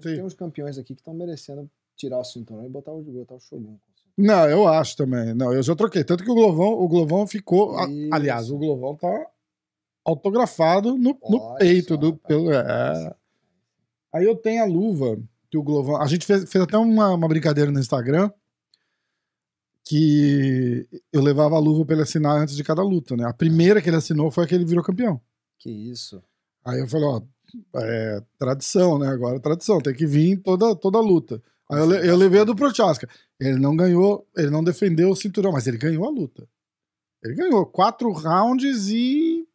Tem uns campeões aqui que estão merecendo tirar o cinturão e botar o, botar o Shogun. Não, eu acho também. Não, eu já troquei. Tanto que o Glovão, o Glovão ficou. a- aliás, o Glovão tá autografado no, no peito só, do. rapaz. Pelo, é. Aí eu tenho a luva que o Glovão. A gente fez, fez até uma, uma brincadeira no Instagram que eu levava a luva pra ele assinar antes de cada luta, né? A primeira que ele assinou foi a que ele virou campeão. Que isso. Aí eu falei, ó, é tradição, né? Agora é tradição, tem que vir toda, toda luta. Aí eu, eu levei a do Prochaska. Ele não ganhou, ele não defendeu o cinturão, mas ele ganhou a luta. Ele ganhou quatro rounds e.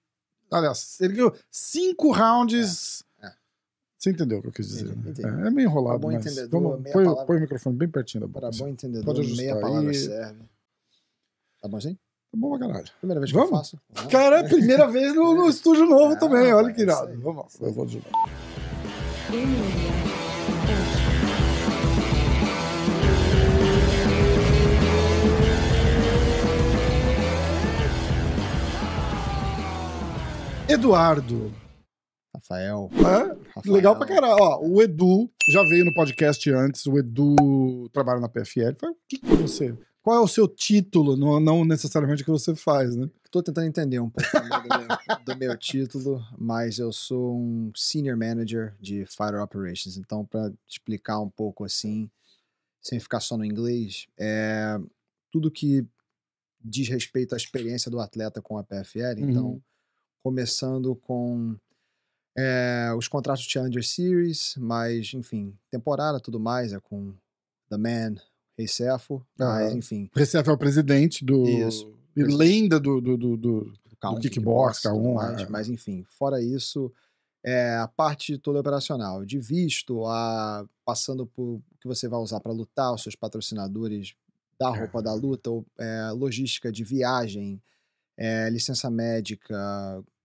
Aliás, ele ganhou cinco rounds. É, é. Você entendeu o que eu quis dizer? Entendi, né? entendi. É, é meio enrolado, Pra bom mas entendedor, vamos, põe, põe o microfone bem pertinho da boca. Para assim. bom entendedor, Pode ajustar meia palavra serve. Tá bom assim? Tá bom pra caralho. Primeira vez que Vamos? eu faço. Vamos. Cara, é primeira vez no, no estúdio novo Ah, também, olha que é irado. aí. Vamos lá, eu vou ajudar. Eduardo. Rafael. É? Rafael. Legal pra caralho. Ó, o Edu já veio no podcast antes. O Edu trabalha na PFL. O que, que você. Qual é o seu título? Não, não necessariamente o que você faz, né? Tô tentando entender um pouco do meu, do meu título, mas eu sou um Senior Manager de Fighter Operations. Então, para explicar um pouco assim, sem ficar só no inglês, é tudo que diz respeito à experiência do atleta com a PFL. Então, Uhum. começando com é, os contratos Challenger Series, mas, enfim, temporada, tudo mais, é com The Man, Rei Cefo, mas, Ah. enfim, O Recife é o presidente do. Isso. E lenda do, do, do, do- K1, kickbox, tudo K1, mais, é. mas enfim, fora isso, é a parte toda operacional, de visto, a passando por o que você vai usar para lutar, os seus patrocinadores da roupa da luta, é, logística de viagem, é, licença médica,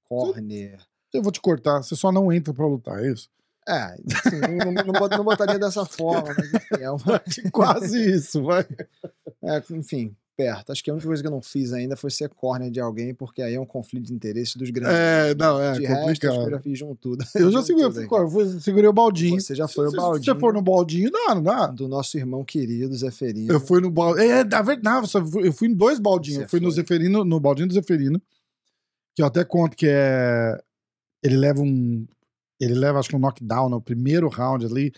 corner. Eu vou te cortar, você só não entra pra lutar, é isso? É, assim, não, não, não bot- não botaria dessa forma, mas enfim, é uma, Quase isso, vai. é, enfim, perto. Acho que a única coisa que eu não fiz ainda foi ser corner de alguém, porque aí é um conflito de interesse dos grandes. É, não, é de resto, acho que eu complicado. já fiz junto tudo. Eu já segurei, eu segurei o baldinho. Você já foi o Se- baldinho. Se você for no baldinho, dá, não dá. do nosso irmão querido Zeferino. Eu fui no baldinho. É, na verdade, eu fui- eu fui em dois baldinhos. Eu fui no foi. Zeferino, no baldinho do Zeferino. Que eu até conto que é. Ele leva um. Ele leva, acho que um knockdown no primeiro round ali.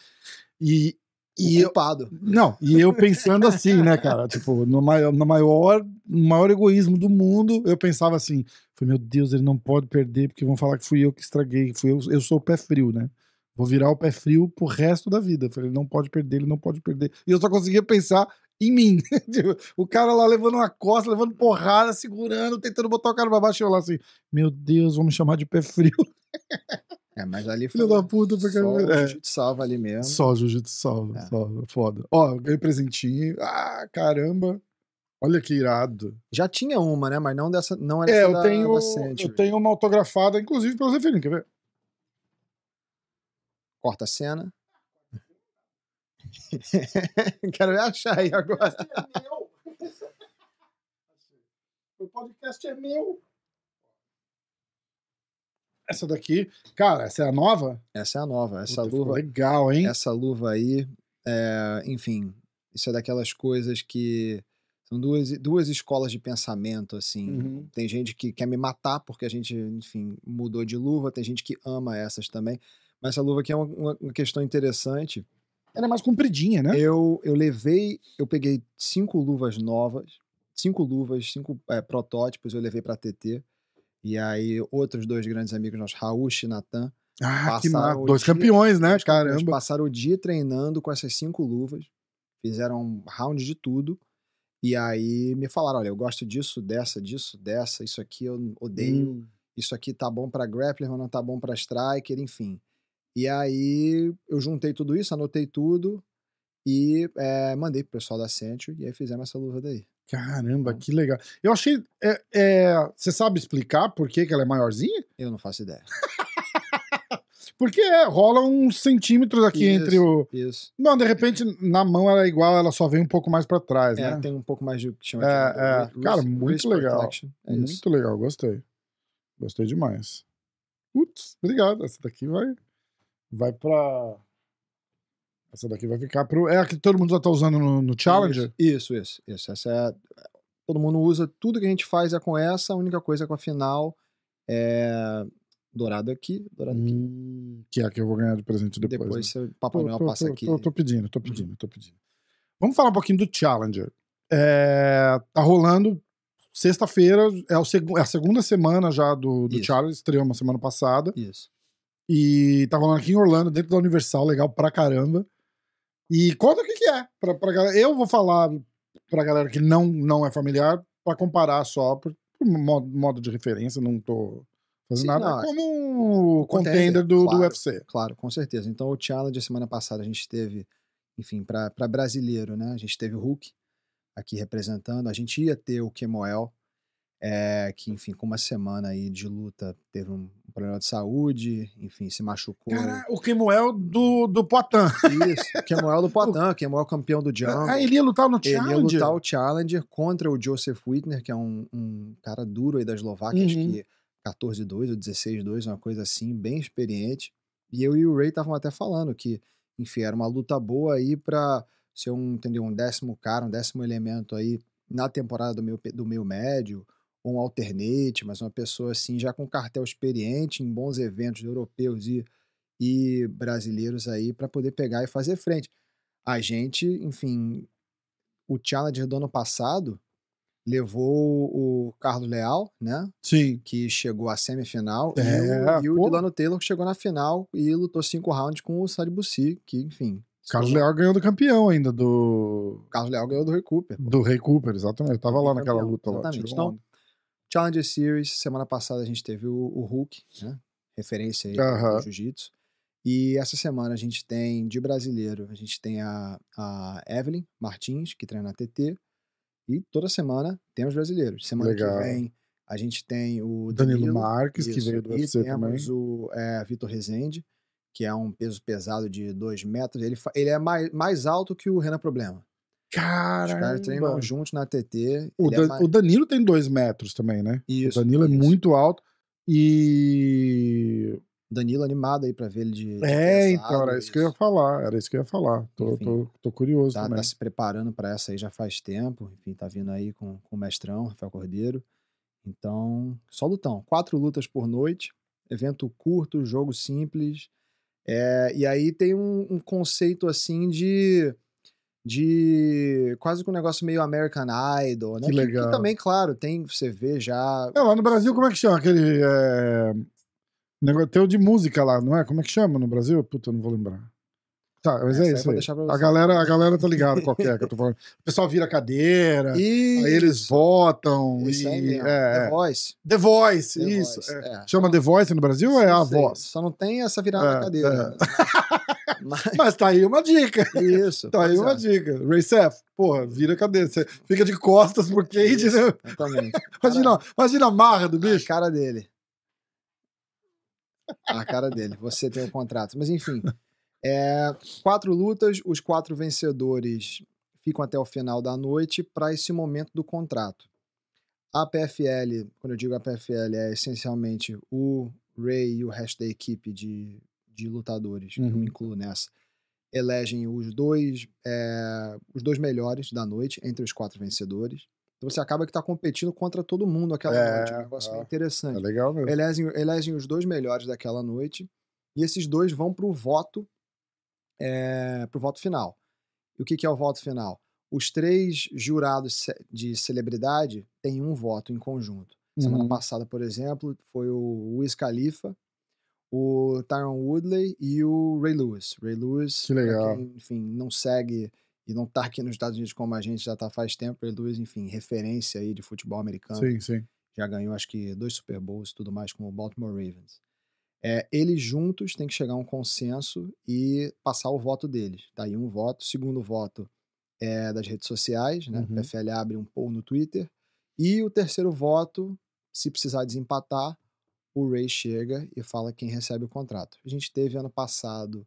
E. E eu, culpado. não, e eu pensando assim, né, cara? Tipo, no maior, no maior, no maior egoísmo do mundo, eu pensava assim: falei, meu Deus, ele não pode perder, porque vão falar que fui eu que estraguei. Fui eu, eu sou o pé frio, né? Vou virar o pé frio pro resto da vida. Eu falei, ele não pode perder, ele não pode perder. E eu só conseguia pensar em mim. Tipo, o cara lá levando uma costa, levando porrada, segurando, tentando botar o cara pra baixo. E eu lá assim, meu Deus, vão me chamar de pé frio. É, mas ali foi Filho da puta, porque. só o é. jiu-jitsu salva ali mesmo. Só jiu-jitsu salva, É. salva, foda. Ó, ganhei presentinho. Ah, caramba. Olha que irado. Já tinha uma, né? Mas não dessa, não era É, essa eu da, tenho, da Century. eu tenho uma autografada, inclusive, pelo Zeferino, quer ver? Corta a cena. Quero achar aí agora. é meu. O podcast é meu. Essa daqui, cara, essa é a nova? Essa é a nova. Essa Puta, luva, Legal, hein? essa luva aí, é, enfim, isso é daquelas coisas que são duas, duas escolas de pensamento, assim. Uhum. Tem gente que quer me matar porque a gente, enfim, mudou de luva, tem gente que ama essas também. Mas essa luva aqui é uma, uma- uma questão interessante. Ela é mais compridinha, né? Eu, eu levei, eu peguei cinco luvas novas, cinco luvas, cinco é, protótipos, eu levei para TT. E aí, outros dois grandes amigos nossos, Raul e Natan, Ah, que o Dois dia- campeões, né? Eles Caramba. passaram o dia treinando com essas cinco luvas, fizeram um round de tudo, e aí me falaram: olha, eu gosto disso, dessa, disso, dessa, isso aqui eu odeio, Hum. isso aqui tá bom pra grappler, mas não tá bom pra striker, enfim. E aí eu juntei tudo isso, anotei tudo e eh, mandei pro pessoal da Century, e aí fizemos essa luva daí. Caramba, que legal. Eu achei. é, é, você sabe explicar por que, que ela é maiorzinha? Eu não faço ideia. Porque é, rola uns centímetros aqui Isso, entre o. Isso. Não, de repente, na mão ela é igual, ela só vem um pouco mais pra trás, É, né? tem um pouco mais de que chama É, de é. Cara, muito legal. É. Muito legal, gostei. Gostei demais. Putz, obrigado. Essa daqui vai. Vai pra. Essa daqui vai ficar pro. É a que todo mundo já tá usando no, no Challenger? Isso, isso, isso. Essa é. Todo mundo usa, tudo que a gente faz é com essa, a única coisa é com a final é dourado aqui, dourado aqui. Hum, que é a que eu vou ganhar de presente depois. Depois né? Papai Noel passa tô, aqui. tô- tô pedindo, tô pedindo, tô pedindo. Vamos falar um pouquinho do Challenger. É, tá rolando sexta-feira, é, o é a segunda semana já do, do Isso. Challenger, estreou uma semana passada. Isso. E tá rolando aqui em Orlando, dentro da Universal, legal pra caramba. E conta o que, que é. Pra, pra galera. Eu vou falar pra galera que não, não é familiar, pra comparar só, por, por modo, modo de referência, não tô fazendo nada. não, é como o contender, do, do claro. UFC. Claro, com certeza. Então, o Challenge, semana passada, a gente teve, enfim, para brasileiro, né? A gente teve o Hulk aqui representando. A gente ia ter o Kemoel, é, que, enfim, com uma semana aí de luta, teve um, problema de saúde, enfim, se machucou. Cara, o Kemuel do, do Poitin. Isso, Kemoel do Poitin, Kemoel campeão do Jungle. Ah, ele ia lutar no Ele ia Challenger? lutar o Challenger contra o Joseph Whitner, que é um, um cara duro aí da Eslováquia, acho Uhum. que 14-2 ou 16-2, uma coisa assim, bem experiente. E eu e o Ray estavam até falando que, enfim, era uma luta boa aí pra ser um, entendeu, um décimo cara, um décimo elemento aí na temporada do meu, pe- do meu médio, um alternate, mas uma pessoa assim, já com cartel experiente em bons eventos europeus e, e brasileiros aí para poder pegar e fazer frente. A gente, enfim, o Challenger do ano passado levou o Carlos Leal, né? Sim. Que chegou à semifinal. É, e o, e o. Delano Taylor que chegou na final e lutou cinco rounds com o Sadi Bussi, que, enfim. Carlos Leal ganhou do campeão ainda, do, Carlos Leal ganhou do Ray Cooper. do Rei Cooper, exatamente. Eu tava lá naquela luta lá. exatamente. tirou Então. Challenger Series, semana passada a gente teve o, o Hulk, né? Referência aí do Jiu-Jitsu. E essa semana a gente tem, de brasileiro, a gente tem a, a Evelyn Martins, que treina na TT. E toda semana temos brasileiros. Semana Legal. que vem a gente tem o Danilo, Danilo, Marques, que isso, veio do e UFC também. temos o é, Vitor Rezende, que é um peso pesado de 2 metros. Ele, ele é mais, mais alto que o Renan Problema. Os caras treinam juntos na TT. O, é mais- o Danilo tem dois metros também, né? Isso, o Danilo é isso. muito alto. E. Danilo animado aí pra ver ele de. de É, pesado, então, era isso que eu ia falar. Era isso que eu ia falar. Tô, Enfim. tô, tô curioso Tá, também. tá se preparando pra essa aí já faz tempo. Enfim, tá vindo aí com, com o mestrão, Rafael Cordeiro. Então, só lutão. Quatro lutas por noite. Evento curto, jogo simples. É, e aí tem um, um conceito assim de. De quase que um negócio meio American Idol, né? Que legal. também, claro, tem, você vê já. É, lá no Brasil, como é que chama? Aquele. É... Negócio, tem o de música lá, não é? Como é que chama no Brasil? Puta, eu não vou lembrar. Tá, mas Essa é eu isso aí. A galera, a galera tá ligada qual que é que eu tô falando. O pessoal vira cadeira, E aí eles votam. Isso e, aí mesmo. é, The é. Voice. The Voice, The isso. Voice, é. é. Chama The Voice no Brasil ou é a sei, voz? Só não tem essa virada É, cadeira. né? Mas, Mas tá aí uma dica. isso. Tá aí pois uma é. dica. Ray Seth, porra, vira cadeira. Você fica de costas pro Cage, Isso, né? Exatamente. Imagina, imagina a marra do A bicho. cara dele. A cara dele. Você tem o contrato. Mas enfim. é, quatro lutas, os quatro vencedores ficam até o final da noite para esse momento do contrato. A PFL, quando eu digo a PFL, é essencialmente o Ray e o resto da equipe de, de lutadores, que eu Uhum. me incluo nessa, elegem os dois, é, os dois melhores da noite entre os quatro vencedores. Então você acaba que está competindo contra todo mundo aquela É, noite. É um negócio é. bem interessante É legal mesmo. elegem, elegem os dois melhores daquela noite e esses dois vão para o voto é, pro voto final. E o que, que é o voto final? Os três jurados de celebridade têm um voto em conjunto. Semana Uhum. passada, por exemplo, foi o Wiz Khalifa, o Tyron Woodley e o Ray Lewis. Ray Lewis, Que legal. quem, enfim, não segue e não tá aqui nos Estados Unidos como a gente já tá faz tempo, Ray Lewis, enfim, referência aí de futebol americano Sim, sim. já ganhou acho que dois Super Bowls e tudo mais com o Baltimore Ravens. É, eles juntos têm que chegar a um consenso e passar o voto deles. Tá aí um voto. Segundo voto é das redes sociais, né? Uhum. O PFL abre um poll no Twitter. E o terceiro voto, se precisar desempatar, o Ray chega e fala quem recebe o contrato. A gente teve ano passado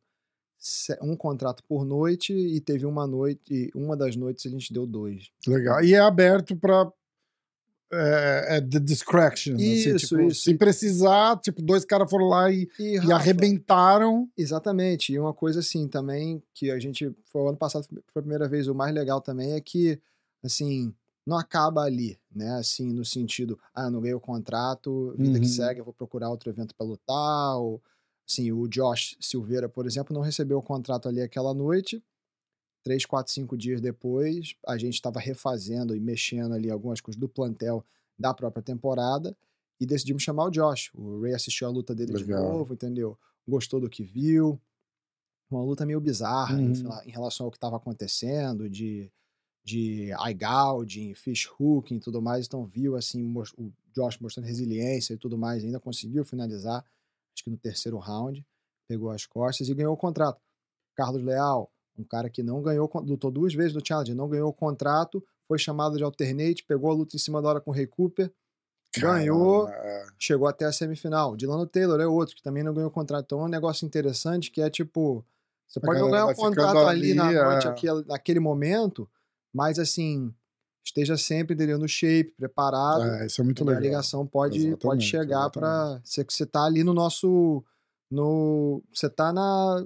um contrato por noite e teve uma noite, e uma das noites a gente deu dois. Legal. E é aberto pra é, é the discretion. assim, Isso, tipo, isso. Se precisar, tipo, dois caras foram lá e, E, e Rafa, arrebentaram. Exatamente. E uma coisa assim também, que a gente. Foi o ano passado, foi a primeira vez, o mais legal também é que, assim, não acaba ali, né? Assim, no sentido, ah, não ganhei o contrato, vida Uhum. que segue, eu vou procurar outro evento para lutar. Ou, assim, o Josh Silveira, por exemplo, não recebeu o contrato ali aquela noite. Três, quatro, cinco dias depois, a gente estava refazendo e mexendo ali algumas coisas do plantel da própria temporada e decidimos chamar o Josh. O Ray assistiu a luta dele de Legal. novo, entendeu? Gostou do que viu. Uma luta meio bizarra Uhum. em relação ao que estava acontecendo, de, de eye fish hooking e tudo mais. Então viu assim o Josh mostrando resiliência e tudo mais. Ainda conseguiu finalizar, acho que no terceiro round. Pegou as costas e ganhou o contrato. Carlos Leal, um cara que não ganhou, lutou duas vezes no Challenge, não ganhou o contrato, foi chamado de alternate, pegou a luta em cima da hora com o Ray Cooper, ganhou, Cara, chegou até a semifinal. Dilano Taylor é outro que também não ganhou contrato. Então é um negócio interessante que é tipo, você pode não ganhar o ficando contrato ali, na ali, noite, é. aquele, naquele momento, mas assim, esteja sempre entendeu, no shape, preparado. é, isso é muito legal. A ligação pode, pode Exatamente, chegar para você que você tá ali no nosso no você tá na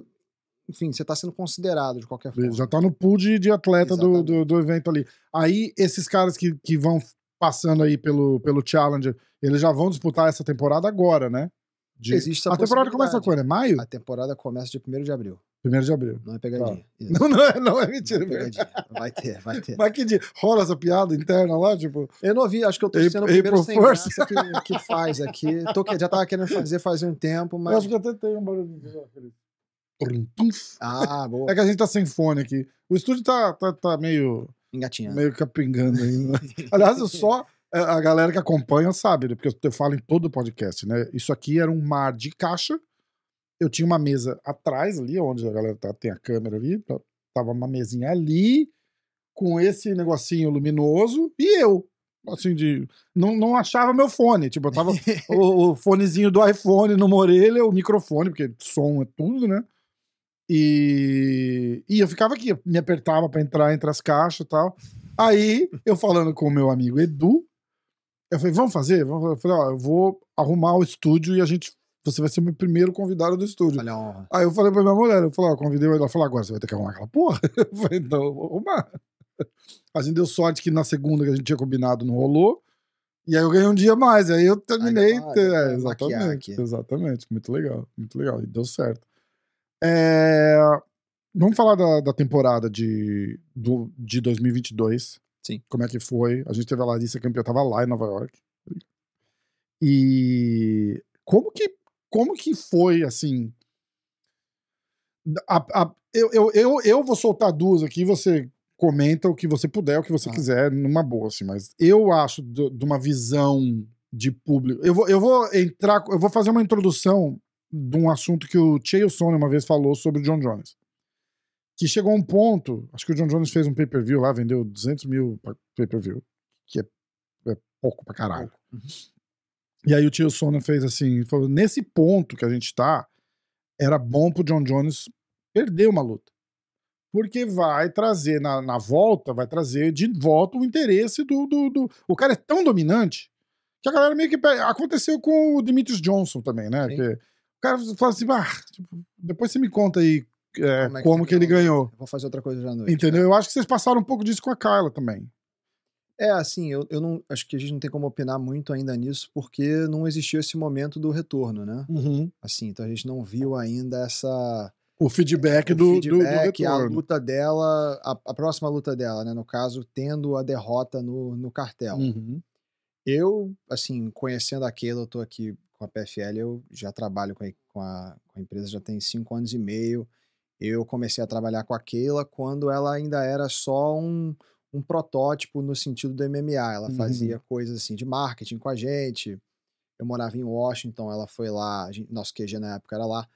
enfim, você tá sendo considerado de qualquer forma. Já tá no pool de, de atleta do, do, do evento ali. Aí, esses caras que, que vão passando aí pelo, pelo Challenger, eles já vão disputar essa temporada agora, né? De- Existe essa a temporada começa quando? É maio? A temporada começa dia 1 de abril. Primeiro de abril. Não é pegadinha. Isso. Não, não é, não é Não mentira. é pegadinha. Vai ter, vai ter. Mas que dia? Rola essa piada interna lá, tipo. Eu não vi, acho que eu tô sendo o April primeiro sem First. graça que, que faz aqui. Tô, já tava querendo fazer faz um tempo, Eu mas. acho que até tem um barulho. Ah, boa. É que a gente tá sem fone aqui. O estúdio tá, tá, tá meio, Engatinhando. meio capingando ainda. Aliás, eu só. é, A galera que acompanha sabe, né? Porque eu falo em todo o podcast, né? Isso aqui era um mar de caixa. Eu tinha uma mesa atrás ali, onde a galera tá, tem a câmera ali. tá- Tava uma mesinha ali, com esse negocinho luminoso, e eu. Assim, de. Não, não achava meu fone. Tipo, eu tava. o, o fonezinho do iPhone numa orelha, o microfone, porque som é tudo, né? E, e eu ficava aqui, me apertava pra entrar entre as caixas e tal. Aí, eu falando com o meu amigo Edu, eu falei, vamos fazer? Vamos fazer. Eu falei, ó, eu vou arrumar o estúdio e a gente. Você vai ser o meu primeiro convidado do estúdio. Olha a honra. Aí eu falei pra minha mulher, eu falei, ó, convidei ela, ela falou, agora você vai ter que arrumar aquela porra. Eu falei, então, eu vou arrumar. A gente deu sorte que na segunda que a gente tinha combinado não rolou. E aí eu ganhei um dia mais. Aí eu terminei. Pra- é, exatamente. Exatamente. Muito legal. Muito legal. E deu certo. É, Vamos falar da, da temporada de, do, de 2022. Sim. Como é que foi? A gente teve a Larissa campeã, tava lá em Nova York. E como que, como que foi, assim... a- a- eu, eu, eu, eu vou soltar duas aqui, você comenta o que você puder, o que você Ah. quiser, numa boa, assim, mas eu acho de uma visão de público. Eu vou, eu vou entrar, eu vou fazer uma introdução de um assunto que o Chael Sonnen uma vez falou sobre o John Jones. Que chegou a um ponto, acho que o John Jones fez um pay-per-view lá, vendeu 200 mil pay-per-view, que é, é pouco pra caralho. E aí o Chael Sonnen fez assim, falou, nesse ponto que a gente tá, era bom pro John Jones perder uma luta. Porque vai trazer na, na volta, vai trazer de volta o interesse do, do, do- O cara é tão dominante que a galera meio que. Aconteceu com o Demetrius Johnson também, né? Sim. Que o cara fala assim, ah, tipo, depois você me conta aí é, Como é que como que ele ganhou? Vou fazer outra coisa já à noite. Entendeu? Eu acho que vocês passaram um pouco disso com a Kyla também. É, assim, eu, eu não. Acho que a gente não tem como opinar muito ainda nisso, porque não existiu esse momento do retorno, né? Assim, então a gente não viu ainda essa. O feedback o do, do- do, feedback, a retorno. luta dela, a, a próxima luta dela, né? No caso, tendo a derrota no, no cartel. Uhum. Eu, assim, conhecendo a Keila, eu tô aqui com a PFL, eu já trabalho com a, com a, com a empresa já tem cinco anos e meio. Eu comecei a trabalhar com a Keila quando ela ainda era só um, um protótipo no sentido do MMA. Ela Uhum. fazia coisas assim de marketing com a gente. Eu morava em Washington, ela foi lá, gente- nosso QG na época era lá.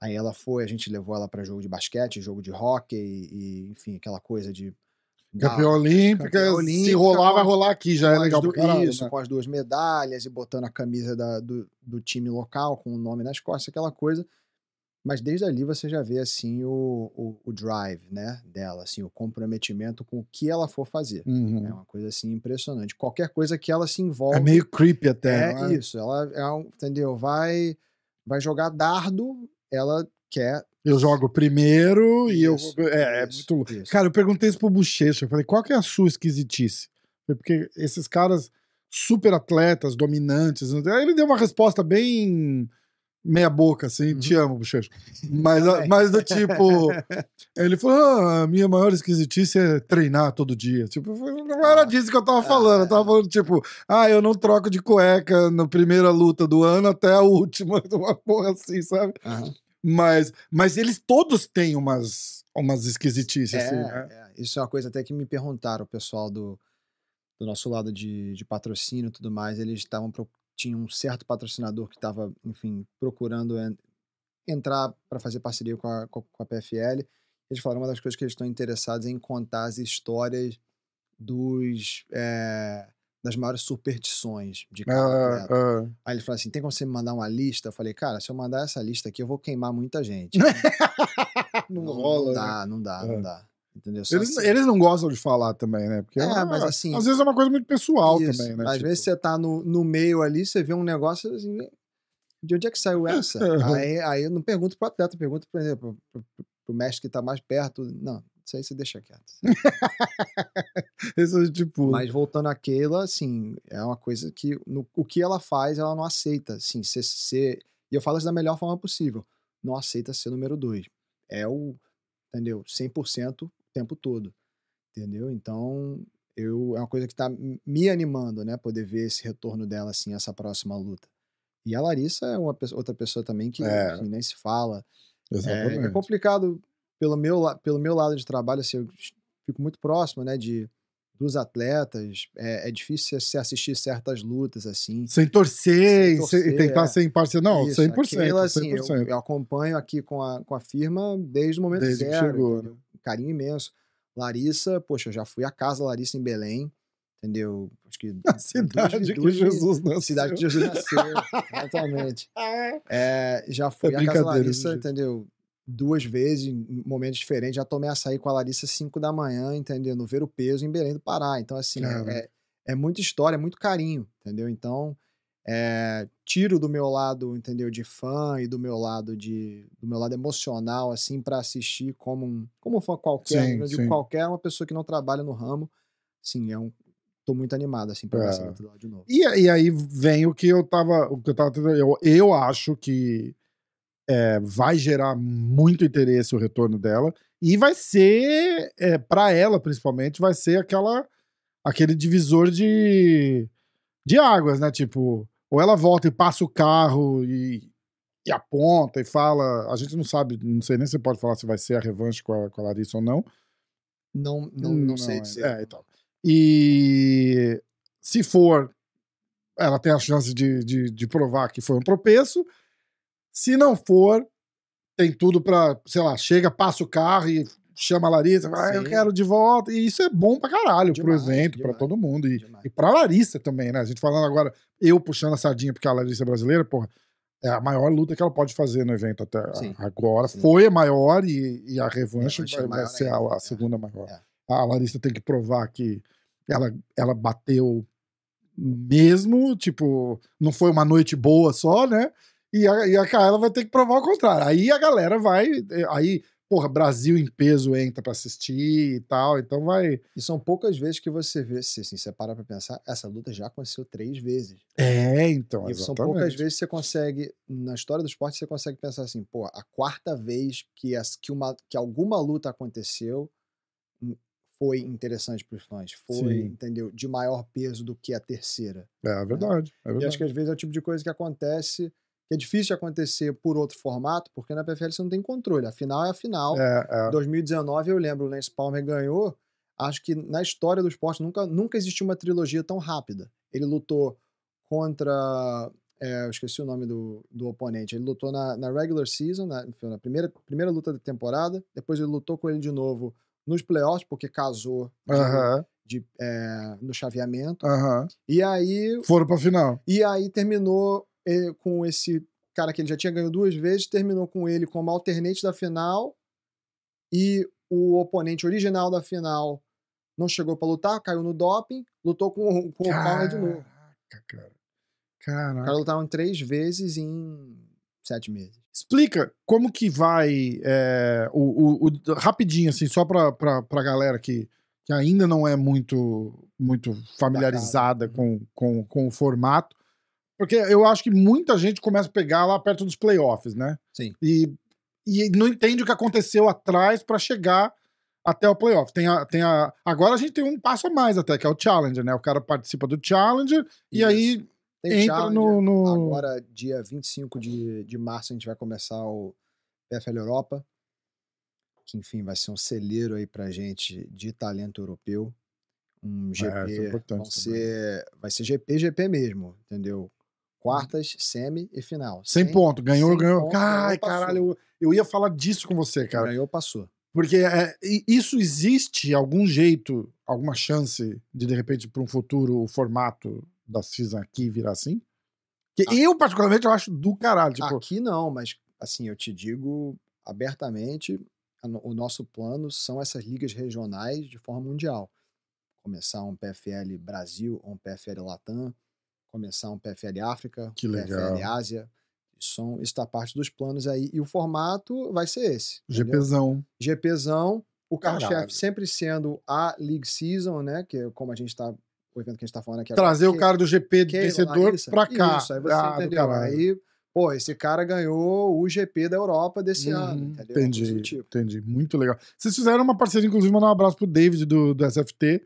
Aí ela foi, a gente levou ela para jogo de basquete, jogo de hóquei e, enfim, aquela coisa de Campeão olímpica, Campeã se olímpica, rolar, vai rolar aqui, já é legal pra caralho. Isso, né? com as duas medalhas e botando a camisa da- do, do time local com o nome nas costas, aquela coisa. Mas desde ali você já vê assim o, o, o drive, né, dela, assim, o comprometimento com o que ela for fazer. Uhum. É uma coisa assim impressionante. Qualquer coisa que ela se envolve. É meio creepy até. É é? isso. Ela é um, entendeu? Vai, vai jogar dardo. Ela quer. Eu jogo primeiro e eu. Isso, É, é isso, muito louco. isso. Cara, eu perguntei isso pro Bochecha. Eu falei, qual que é a sua esquisitice? Foi Porque esses caras super atletas, dominantes. Aí ele deu uma resposta bem meia boca, assim, Uhum. te amo, Bochecha. Mas, a- Também. mas do tipo. Ele falou: ah, a minha maior esquisitice é treinar todo dia. Tipo, não era Ah. disso que eu tava Ah, falando. Eu tava é. falando, tipo, ah, eu não troco de cueca na primeira luta do ano até a última. Uma porra assim, sabe? Aham. Mas, mas eles todos têm umas, umas esquisitices, É, assim, né? é. Isso é uma coisa até que me perguntaram, o pessoal do, do nosso lado de, de patrocínio e tudo mais. Eles estavam. Tinha um certo patrocinador que estava, enfim, procurando en- entrar para fazer parceria com a, com a PFL. Eles falaram uma das coisas que eles estão interessados é em contar as histórias dos. é, das maiores superstições de cada Ah, ah. Aí ele falou assim: tem como você me mandar uma lista? Eu falei, cara, se eu mandar essa lista aqui, eu vou queimar muita gente. não, Não, rola. não né? dá, não dá, não dá. Entendeu? Eles, assim- eles não gostam de falar também, né? Porque É, uma- mas assim- Às vezes é uma coisa muito pessoal Isso. também, né? Às Tipo, vezes você tá no, no meio ali, você vê um negócio assim, de onde é que saiu essa? aí, aí eu não pergunto pro atleta, eu pergunto, por exemplo, pro, pro, pro mestre que tá mais perto. Não, isso aí você deixa quieto. Esse é tipo. Mas voltando à Keila, assim, é uma coisa que no- o que ela faz, ela não aceita. Assim, ser, ser- e eu falo isso da melhor forma possível. Não aceita ser número dois. É o, entendeu? 100% o tempo todo. Entendeu? Então, eu, é uma coisa que tá m- me animando, né? Poder ver esse retorno dela, assim, essa próxima luta. E a Larissa é uma pessoa- outra pessoa também que É. enfim, nem se fala. É, é complicado pelo meu, pelo meu lado de trabalho, assim, eu fico muito próximo, né, de, dos atletas. É, é difícil você assistir certas lutas, assim. Sem torcer, Sem e torcer, e tentar é. ser imparcial. Não, Isso, 100%. aquilo, assim, eu, 100%. eu acompanho aqui com a, com a firma desde o momento Desde que zero. chegou? Um Carinho imenso. Larissa, poxa, eu já fui à casa Larissa em Belém, entendeu? Acho que A cidade que duas- Jesus nasceu. cidade que Jesus nasceu, exatamente. É, já fui à casa Larissa, gente. entendeu? Duas vezes, em momentos diferentes. Já tomei açaí com a Larissa às 5 da manhã, entendeu? No Ver o Peso, em Belém do Pará. Então, assim, é, é, é muita história, é muito carinho, entendeu? Então, é, tiro do meu lado, entendeu? De fã e do meu lado de do meu lado emocional, assim, para assistir como um, como um fã qualquer. Sim, eu digo sim. qualquer, uma pessoa que não trabalha no ramo. Sim, é um. Tô muito animado, assim, pra ver essa É. lá de novo. E, e aí vem o que eu tava. O que eu, tava eu, eu acho que é, vai gerar muito interesse o retorno dela. E vai ser, é, para ela principalmente, vai ser aquela aquele divisor de, de águas, né? Tipo, ou ela volta e passa o carro e, e aponta e fala. A gente não sabe, não sei nem se pode falar se vai ser a revanche com a, com a Larissa ou não. Não, não, não, sei é- dizer. É, então. E se for, ela tem a chance de, de, de provar que foi um tropeço. Se não for, tem tudo pra, sei lá, chega, passa o carro e chama a Larissa, ah, eu quero de volta. E isso é bom pra caralho, Demais, pro evento, pra demais, todo mundo. E, demais. e pra Larissa também, né? A gente falando agora, eu puxando a sardinha porque a Larissa é brasileira, porra, é a maior luta que ela pode fazer no evento até Sim, agora. sim. Foi a maior e, e a revanche Revanche é vai, vai ser a, a é. segunda maior. É. A Larissa tem que provar que ela, ela bateu mesmo, tipo, não foi uma noite boa só, né? E a, e a Kaela vai ter que provar o contrário. Aí a galera vai. Aí, porra, Brasil em peso entra pra assistir e tal, então vai. E são poucas vezes que você vê, se assim, você parar pra pensar, essa luta já aconteceu três vezes. É, então. E são poucas vezes que você consegue, na história do esporte, você consegue pensar assim, pô, a quarta vez que, as, que, uma, que alguma luta aconteceu hum, foi interessante pros fãs. Foi, Sim. entendeu? De maior peso do que a terceira. É verdade. É E verdade. acho que às vezes é o tipo de coisa que acontece, que é difícil de acontecer por outro formato, porque na PFL você não tem controle. A final é a final. É, é. 2019, eu lembro, o Lance Palmer ganhou. Acho que na história do esporte nunca, nunca existiu uma trilogia tão rápida. Ele lutou contra. é, eu esqueci o nome do, do oponente. Ele lutou na, na regular season, na, na primeira, primeira luta da temporada. Depois ele lutou com ele de novo nos playoffs, porque casou de- de, é, no chaveamento. E aí, Foram pra final. e aí terminou com esse cara que ele já tinha ganho duas vezes, terminou com ele como alternate da final e o oponente original da final não chegou para lutar, caiu no doping, lutou com, com o Palmer de novo. Caraca, cara. O Caraca. cara lutaram três vezes em sete meses. Explica como que vai é, o, o- o- rapidinho assim, só pra, pra, pra galera que, que ainda não é muito muito familiarizada com, com, com o formato, porque eu acho que muita gente começa a pegar lá perto dos playoffs, né? Sim. E, e não entende o que aconteceu atrás pra chegar até o playoff. Tem a, tem a, agora a gente tem um passo a mais até, que é o Challenger, né? O cara participa do Challenger e Isso. aí Tem entra no, no- Agora, dia 25 de, de março, a gente vai começar o PFL Europa, que, enfim, vai ser um celeiro aí pra gente de talento europeu. Um isso é GP, importante vão ser, vai ser GP, GP mesmo, entendeu? Quartas, semi e final. Sem ponto, ganhou, sem ganhou. ponto, Ai, ganhou, caralho, eu, eu ia falar disso com você, cara. Ganhou, passou. Porque é, isso existe algum jeito, alguma chance de, de repente, para um futuro, o formato da season aqui virar assim? Que Ah. eu, particularmente, eu acho do caralho. Tipo, Aqui não, mas assim, eu te digo abertamente, o nosso plano são essas ligas regionais de forma mundial. Começar um PFL Brasil ou um PFL Latam, começar um PFL África, Que legal. PFL Ásia. Isso está parte dos planos aí. E o formato vai ser esse. entendeu? GPzão. GPzão, o carro-chefe sempre sendo a League Season, né? Que é como a gente está, o evento que a gente está falando aqui Trazer o cara do GP Keila, vencedor pra cá. Isso, aí você Ah, do entendeu. Aí, pô, esse cara ganhou o GP da Europa desse ano, Uhum, entendeu? Coisa do Entendi, tipo. entendi. Muito legal. Vocês fizeram uma parceria, inclusive, mandar um abraço pro David do, do SFT.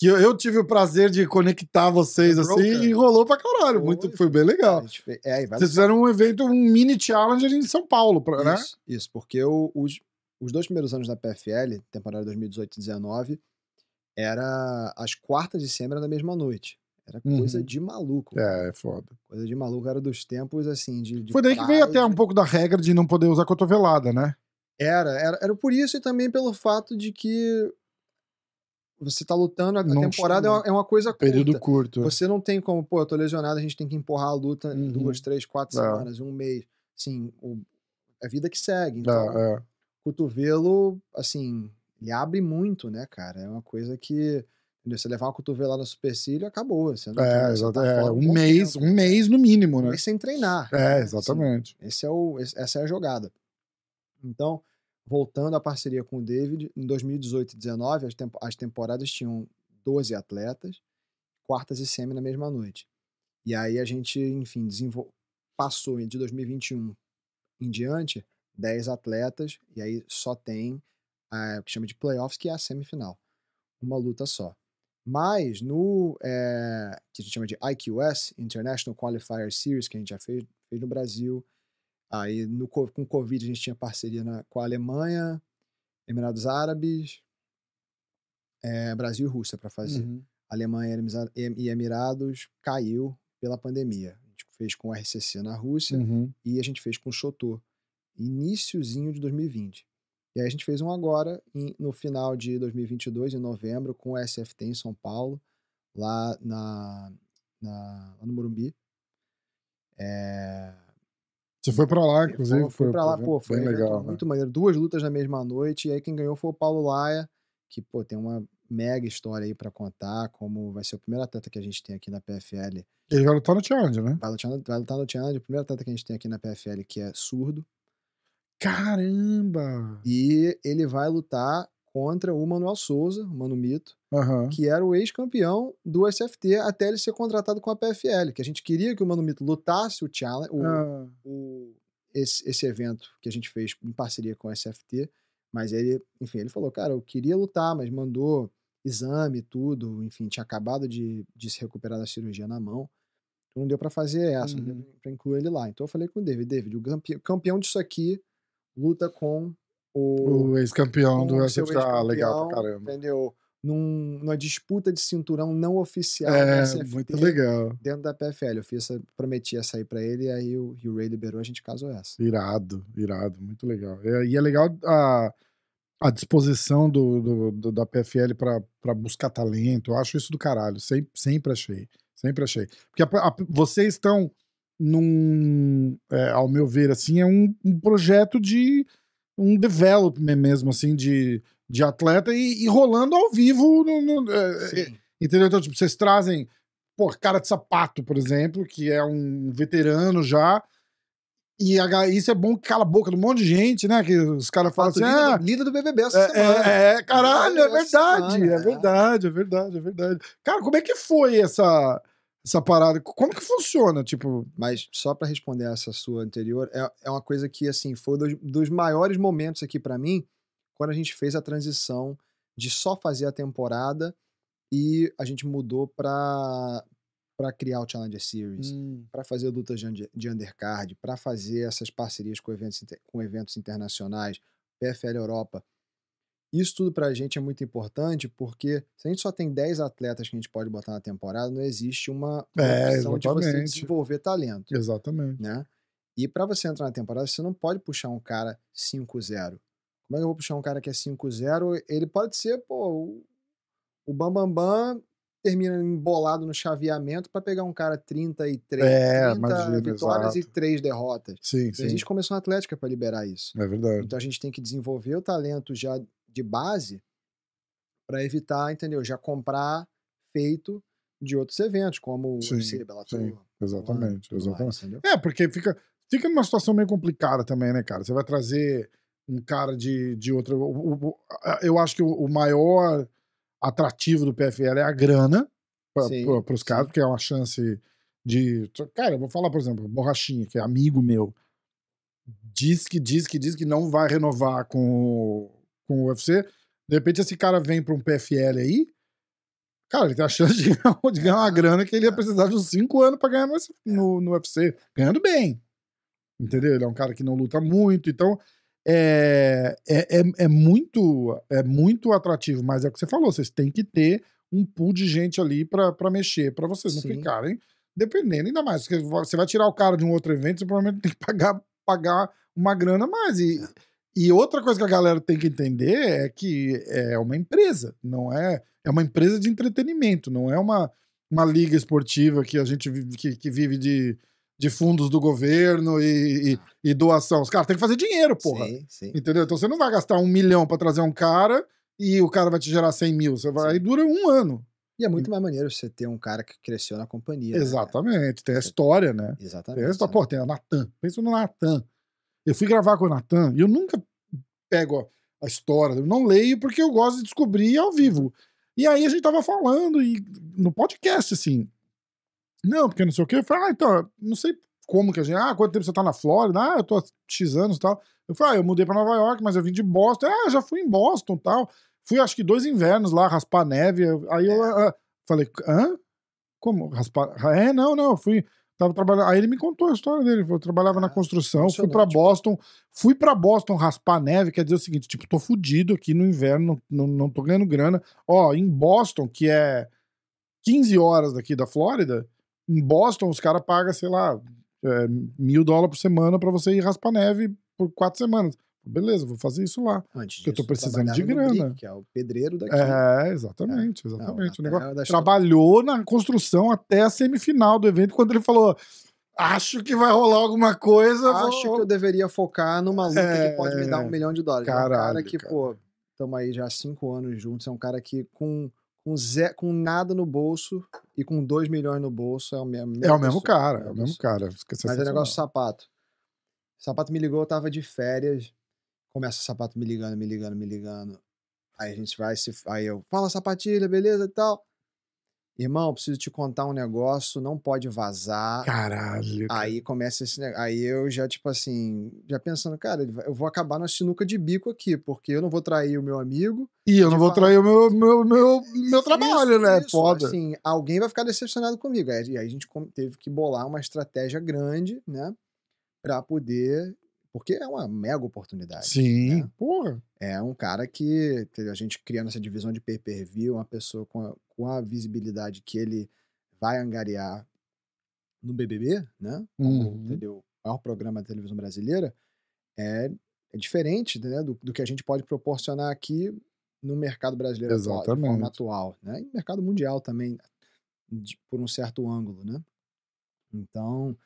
Que eu, eu tive o prazer de conectar vocês assim broker. e rolou pra caralho. Foi, Muito, foi bem legal. Fez- é, Vocês fizeram um evento, um mini challenger em São Paulo, pra- né? Isso, isso, porque o- os, os dois primeiros anos da PFL, temporada 2018 e 2019, era as quartas de semi era na mesma noite. Era coisa Uhum. de maluco. É, é foda. Coisa de maluco, era dos tempos assim, de. de Foi daí que veio até um pouco da regra de não poder usar cotovelada, né? Era, era, era por isso e também pelo fato de que você tá lutando, a, Não temporada é é uma coisa Período curta. curto. Você não tem como, pô, eu tô lesionado, a gente tem que empurrar a luta Uhum. duas, três, quatro É. semanas, um mês. Assim, o, é a vida que segue. Então, É, é. cotovelo, assim, ele abre muito, né, cara? É uma coisa que. Entendeu? Você levar uma cotovelada no supercílio, acabou. Você não É, exato, tá é, um mês, tempo. um mês no mínimo, Um né? mês sem treinar. É, né? exatamente. Assim, esse é o, esse- essa é a jogada. Então, voltando à parceria com o David, em 2018 e 2019, as, tempo- as temporadas tinham 12 atletas, quartas e semi na mesma noite. E aí a gente, enfim, passou de 2021 em diante 10 atletas, e aí só tem ah, o que chama de playoffs, que é a semifinal. Uma luta só. Mas no eh, que a gente chama de IQS, International Qualifier Series, que a gente já fez, fez no Brasil, Aí no, co- com o Covid a gente tinha parceria na- com a Alemanha, Emirados Árabes, eh, Brasil e Rússia para fazer. Uhum. Alemanha e Emirados caiu pela pandemia. A gente fez com o RCC na Rússia Uhum. e a gente fez com o Chotô, iníciozinho de 2020. E aí a gente fez um agora, em- no final de 2022, em novembro, com o SFT em São Paulo, lá, na, na- lá no Morumbi. É, Você foi pra lá, inclusive. Fui, foi pra lá, pô, foi bem legal, né? muito maneiro. Duas lutas na mesma noite, e aí quem ganhou foi o Paulo Laia, que, pô, tem uma mega história aí pra contar, como vai ser o primeiro atleta que a gente tem aqui na PFL. Ele vai lutar no challenge, né? Vai lutar, no- vai lutar no challenge, o primeiro atleta que a gente tem aqui na PFL que é surdo, Caramba! e ele vai lutar contra o Manuel Souza, o Mano Mito, Aham. que era o ex-campeão do SFT até ele ser contratado com a PFL, que a gente queria que o Mano Mito lutasse o challenge, o, Ah, o- esse, esse evento que a gente fez em parceria com a SFT, mas ele, enfim, ele falou, cara, eu queria lutar, mas mandou exame e tudo, enfim, tinha acabado de, de se recuperar da cirurgia na mão, então não deu pra fazer essa, não Uhum. deu pra incluir ele lá. Então eu falei com o David, David, o campe- campeão disso aqui luta com o, o ex-campeão do SFT. Ah, legal pra caramba. entendeu? Num, numa disputa de cinturão não oficial É, muito legal. dentro da PFL. Eu fiz prometi aí pra ele, e aí o, e o Ray liberou, a gente casou essa. Irado, irado, muito legal. É, E é legal a, a disposição do, do- do- da PFL pra pra buscar talento. Eu acho isso do caralho. Sempre, sempre achei. Sempre achei. Porque a- a- vocês estão num, é, ao meu ver, assim, é um, um projeto de um development mesmo, assim, de, de atleta e, e rolando ao vivo. No, no, é, é entendeu? Então, tipo, vocês trazem, pô, cara de sapato, por exemplo, que é um veterano já. E a, isso é bom que cala a boca de um monte de gente, né? Que os caras falam assim. Líder, ah, do, líder do BBB essa é, semana. é, é, caralho, é verdade, semana, é verdade, é verdade, é verdade. Cara, como é que foi essa, essa parada? Como que funciona? Tipo, Mas só pra responder essa sua anterior, é, é uma coisa que, assim, foi dos, dos maiores momentos aqui pra mim, quando a gente fez a transição de só fazer a temporada e a gente mudou pra, pra criar o Challenger Series. hum, para fazer lutas de, de undercard, para fazer essas parcerias com eventos, com eventos internacionais, PFL Europa. Isso tudo para a gente é muito importante porque se a gente só tem 10 atletas que a gente pode botar na temporada, não existe uma É, opção de você desenvolver talento, exatamente. né? E para você entrar na temporada, você não pode puxar um cara 5-0. Como é que eu vou puxar um cara que é 5-0? Ele pode ser, pô, o- Bambambam Bam Bam termina embolado no chaveamento para pegar um cara 33, É, 30 imagina, vitórias e exato. 3 derrotas. Sim, E sim. existe comissão atlética para liberar isso. É verdade. Então a gente tem que desenvolver o talento já de base para evitar, entendeu? Já comprar feito de outros eventos, como o Sim, UFC, Bellator, sim, exatamente, mais, exatamente. entendeu? É, porque fica, fica numa situação meio complicada também, né, cara? Você vai trazer um cara de, de outra. o- o- o- eu acho que o, o maior atrativo do PFL é a grana para os caras, porque é uma chance de. Cara, eu vou falar, por exemplo, Borrachinha, que é amigo meu, diz que diz que diz que não vai renovar com, o- com o UFC. De repente, esse cara vem para um PFL aí. Cara, ele tem a chance de ganhar, de ganhar uma grana que ele ia precisar de uns 5 anos para ganhar no, no, no UFC. Ganhando bem. Entendeu? Ele é um cara que não luta muito. Então, é, é, é, é muito é muito atrativo. Mas é o que você falou, vocês têm que ter um pool de gente ali para mexer, para vocês não Sim. ficarem dependendo. Ainda mais, porque você vai tirar o cara de um outro evento, você provavelmente tem que pagar, pagar uma grana a mais. E, e outra coisa que a galera tem que entender é que é uma empresa, não é. É uma empresa de entretenimento, não é uma, uma liga esportiva que a gente vive, que, que vive de, de fundos do governo e, e, e doação. Os caras têm que fazer dinheiro, porra. Sim, sim. Entendeu? Então você não vai gastar um milhão pra trazer um cara e o cara vai te gerar 100 mil. Você vai, aí dura um ano. E é muito mais maneiro você ter um cara que cresceu na companhia. né? Exatamente. Tem a história, né? Exatamente. Tem a história. né? Pô, tem a Natan. Pensa no Natan. Eu fui gravar com o Natan e eu nunca pego a, a história. Eu não leio porque eu gosto de descobrir ao vivo. E aí a gente tava falando e no podcast, assim. Não, porque não sei o quê. Eu falei, ah, então, não sei como que a gente. Ah, quanto tempo você tá na Flórida? Ah, eu tô há X anos e tal. Eu falei, ah, eu mudei pra Nova York, mas eu vim de Boston. Ah, já fui em Boston e tal. Fui acho que dois invernos lá, raspar neve. Aí eu ah, falei, hã? Como? Raspar? É, não, não, eu fui. Tava trabalhando. Aí ele me contou a história dele. Eu trabalhava na Ah, construção, fui pra emocionante. Boston. Fui pra Boston raspar neve, quer dizer o seguinte: tipo, tô fudido aqui no inverno, não, não, não tô ganhando grana. Ó, em Boston, que é 15 horas daqui da Flórida, em Boston os caras pagam, sei lá, é, mil dólares por semana pra você ir raspar neve por quatro semanas. Beleza, vou fazer isso lá. Antes que eu tô disso, precisando de grana. Brick, que é o pedreiro daqui. É, exatamente, exatamente. o Não, negócio é da história. trabalhou na construção até a semifinal do evento, quando ele falou: Acho que vai rolar alguma coisa. Acho vou- que eu deveria focar numa luta É, que pode me dar um milhão de dólares. é um cara caralho, que, cara. pô, estamos aí já há cinco anos juntos. É um cara que com, com, ze- com nada no bolso e com dois milhões no bolso é o mesmo. É o mesmo cara, é o mesma mesmo cara. Mas é negócio do sapato. O sapato me ligou, eu tava de férias. Começa o sapato me ligando, me ligando, me ligando. Aí a gente vai se. Aí eu, fala sapatilha, beleza e tal. Irmão, preciso te contar um negócio, não pode vazar. Caralho. cara. Aí começa esse negócio. Aí eu já, tipo assim, já pensando, cara, eu vou acabar na sinuca de bico aqui, porque eu não vou trair o meu amigo. E eu não vou fato. trair o meu, meu, meu, meu trabalho, Isso, né? isso, Foda. Assim, alguém vai ficar decepcionado comigo. Aí, aí a gente teve que bolar uma estratégia grande, né? Pra poder. Porque é uma mega oportunidade. Sim, né? porra. É um cara que a gente criando essa divisão de pay-per-view, uma pessoa com a, com a visibilidade que ele vai angariar no BBB, né? Como, Uhum. entendeu? O maior programa da televisão brasileira é, é diferente né? do, do que a gente pode proporcionar aqui no mercado brasileiro atual, de forma Exatamente. atual, né? E no mercado mundial também, de- por um certo ângulo, né? Então,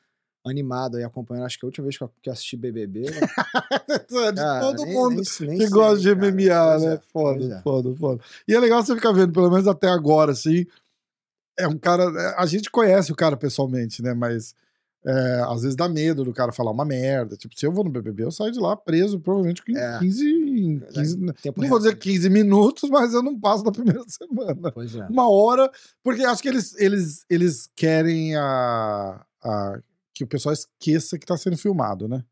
animado aí acompanhando. Acho que a última vez que eu assisti BBB. né? de cara, todo nem- mundo nem nem que gosta de. MMA, né? é, foda, é. foda, foda. E é legal você ficar vendo, pelo menos até agora, assim. É um cara. é, A gente conhece o cara pessoalmente, né? Mas é, às vezes dá medo do cara falar uma merda. Tipo, se eu vou no BBB, eu saio de lá preso, provavelmente em É. 15. em 15 Tempo não vou dizer real. 15 minutos, mas eu não passo da primeira semana. Pois é. Uma hora, porque acho que eles, eles, eles querem a, a- que o pessoal esqueça que tá sendo filmado, né?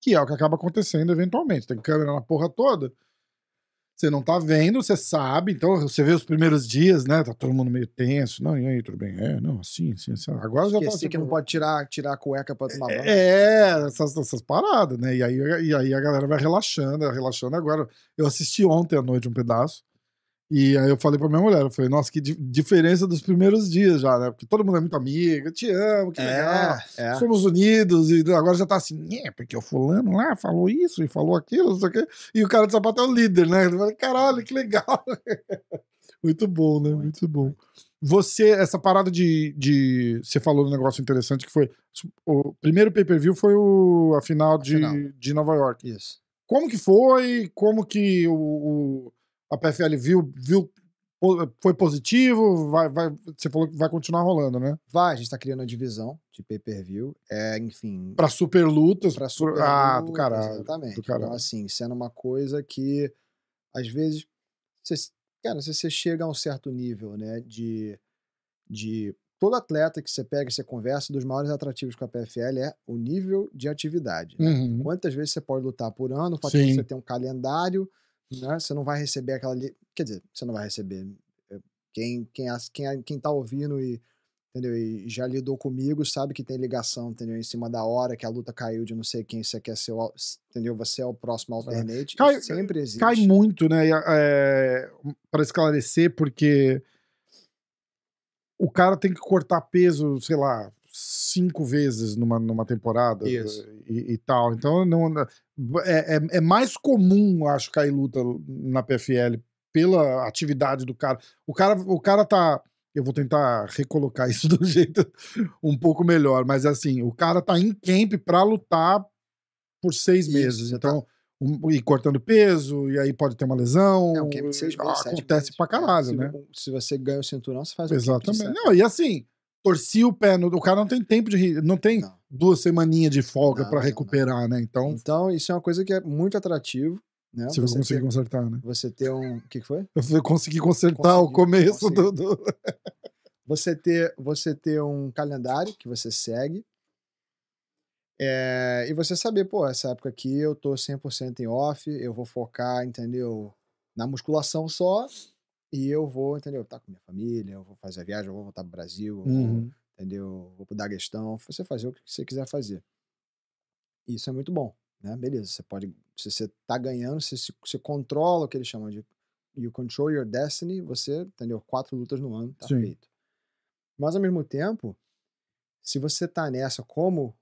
Que é o que acaba acontecendo eventualmente. Tem câmera na porra toda. Você não tá vendo, você sabe. Então, você vê os primeiros dias, né? Tá todo mundo meio tenso. Não, e aí, tudo bem? É, não, assim, assim, assim. Agora já tá. Esqueci que tipo, não pode tirar, tirar a cueca pra tomar banho. é, essas, essas paradas, né? E aí, e aí a galera vai relaxando, relaxando. Agora, eu assisti ontem à noite um pedaço. E aí eu falei pra minha mulher, eu falei, nossa, que di- diferença dos primeiros dias já, né? Porque todo mundo é muito amigo, eu te amo, que legal. É, é. Somos unidos, e agora já tá assim, é, porque o fulano lá falou isso e falou aquilo, não sei o quê. E o cara de sapato é o líder, né? Eu falei, caralho, que legal. muito bom, né? Muito bom. Você, essa parada de, de. Você falou um negócio interessante que foi. O primeiro pay-per-view foi o, a final de, final. de Nova York. Isso. Como que foi? Como que o, o- a PFL viu, viu? Foi positivo? Vai, vai, você falou que vai continuar rolando, né? Vai, a gente tá criando a divisão de pay-per-view. É, enfim. Pra super lutas. Pra super ah, do lutas, caralho. Exatamente. Do caralho. Então, assim, sendo uma coisa que, às vezes, você, cara, se você chega a um certo nível, né, de, de todo atleta que você pega e você conversa, dos maiores atrativos com a PFL é o nível de atividade. né? Uhum. Quantas vezes você pode lutar por ano, o fato de você ter um calendário, né? Você não vai receber aquela. li- Quer dizer, você não vai receber. É, Quem, quem, as- quem, quem tá ouvindo e, entendeu? e já lidou comigo sabe que tem ligação, entendeu? Em cima da hora que a luta caiu de não sei quem, você quer ser o. Entendeu? Você é o próximo alternate. Cai- isso sempre existe. Cai muito, né? É, para esclarecer, porque o cara tem que cortar peso, sei lá, cinco vezes numa, numa temporada Isso. E, e tal. Então não, é, é, é mais comum, acho, cair luta na PFL pela atividade do cara. O cara, o cara tá. Eu vou tentar recolocar isso do jeito um pouco melhor, mas assim, o cara tá em camp pra lutar por seis Isso, meses. você tá- Então, um, e cortando peso, e aí pode ter uma lesão. É um camp de seis meses, sete Acontece meses. pra caralho, se, né? Se você ganha o cinturão, você faz um Exatamente. Não, e assim, torci o pé, no, o cara não tem tempo de. Não tem Não. duas semaninhas de folga Não, pra não, recuperar, né? Então, Então, isso é uma coisa que é muito atrativo. Né? você vai Você conseguir ter, consertar, né? você ter um. O que, que foi? Eu vou conseguir consertar o Consegui, começo do. consegui. do- você ter, você ter um calendário que você segue. é, e você saber, pô, essa época aqui eu tô 100% em off, eu vou focar, entendeu? Na musculação só. E eu vou, entendeu? Estar com minha família, eu vou fazer a viagem, eu vou voltar pro Brasil, eu vou, Uhum. entendeu? Vou pro Daguestão, você fazer o que você quiser fazer. Isso é muito bom, né? Beleza, você pode, se você tá ganhando, você, se- você controla o que eles chamam de you control your destiny, você, entendeu? Quatro lutas no ano, tá Sim. feito. Mas ao mesmo tempo, se você tá nessa, como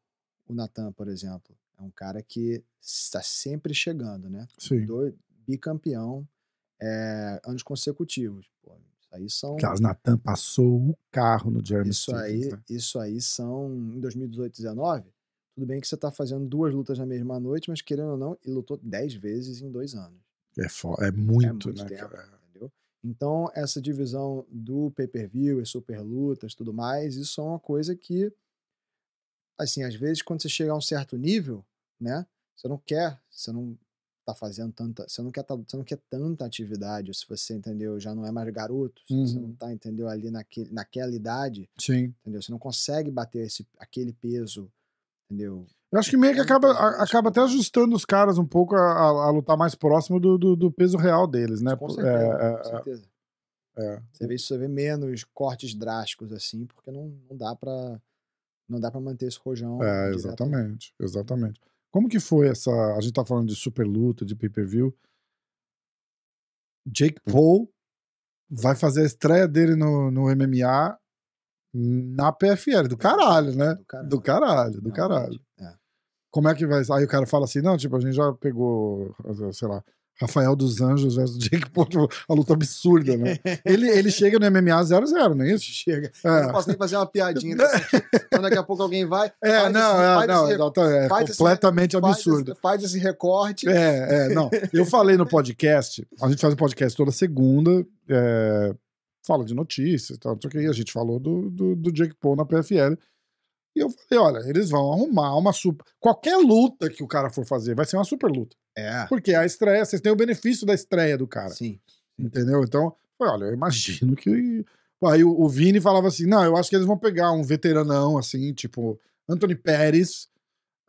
o Natan, por exemplo, é um cara que está sempre chegando, né? Sim. Dois, bicampeão, é, anos consecutivos. Pô, isso aí são. Carlos Natan passou o carro no Jeremy Isso Stephens, aí, né? isso aí são em 2018, 2019. Tudo bem que você tá fazendo duas lutas na mesma noite, mas querendo ou não, ele lutou 10 vezes em dois anos. É, é é muito, muito né? tempo, cara? entendeu? Então, essa divisão do pay-per-view e super lutas tudo mais, isso é uma coisa que, assim, às vezes quando você chega a um certo nível, né, você não quer, você não tá fazendo tanta, você não quer, tá- você não quer tanta atividade, se você, entendeu, já não é mais garoto, se você não Uhum. tá, entendeu, ali naquele, naquela idade, Sim. entendeu, você não consegue bater esse, aquele peso, entendeu, Eu acho que meio que É acaba, acaba até ajustando os caras um pouco a, a- a lutar mais próximo do, do, do peso real deles, né? com Por- certeza, é, com é, certeza. é. Você vê, você vê menos cortes drásticos assim, porque não, não dá pra não dá para manter esse rojão. É, exatamente, exatamente. Como que foi essa. A gente tá falando de super luta, de pay-per-view. Jake Paul vai fazer a estreia dele no, no MMA na PFL. Do caralho, né? Do caralho. Do caralho, do caralho. É. Como é que vai. Aí o cara fala assim: não, tipo, a gente já pegou, sei lá, Rafael dos Anjos versus Jake Paul, tipo, uma luta absurda, né? ele, ele chega no MMA 0-0, não é isso? Chega. É. Eu não posso nem fazer uma piadinha. Então daqui a pouco alguém vai. É, faz não, esse- é, faz não, esse- exatamente, é faz esse- completamente faz absurdo. esse- Faz esse recorte. É, é, não. Eu falei no podcast, a gente faz um podcast toda segunda, é, fala de notícias e tal, não sei o que, e a gente falou do, do, do Jake Paul na PFL. E eu falei, olha, eles vão arrumar uma super. Qualquer luta que o cara for fazer vai ser uma super luta. É. Porque a estreia, vocês têm o benefício da estreia do cara. Sim. Entendeu? Então, foi, olha, eu imagino que. Aí o, o Vini falava assim: não, eu acho que eles vão pegar um veteranão, assim, tipo, Anthony Pérez.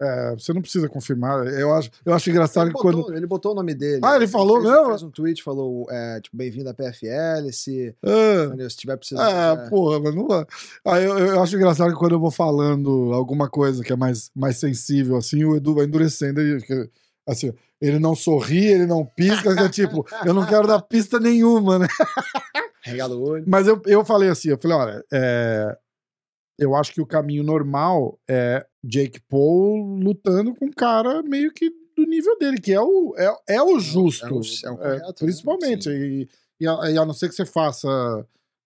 É, você não precisa confirmar. Eu acho, eu acho engraçado Ele que botou, quando. ele botou o nome dele. Ah, ele falou fez, mesmo? Fez um tweet, falou, é, tipo, bem-vindo à PFL, se, Ah, entendeu? se tiver precisando... Ah, é, porra, mas não vai. Aí eu, eu acho engraçado que quando eu vou falando alguma coisa que é mais, mais sensível, assim, o Edu vai endurecendo. Ele, assim, ele não sorri, ele não pisca, que é tipo, eu não quero dar pista nenhuma, né? regala o olho. Mas eu, eu falei assim, eu falei, olha, é, eu acho que o caminho normal é Jake Paul lutando com um cara meio que do nível dele, que é o, é, é o justo. é o- é o correto, né? principalmente. Sim. E, e, a, e a não ser que você faça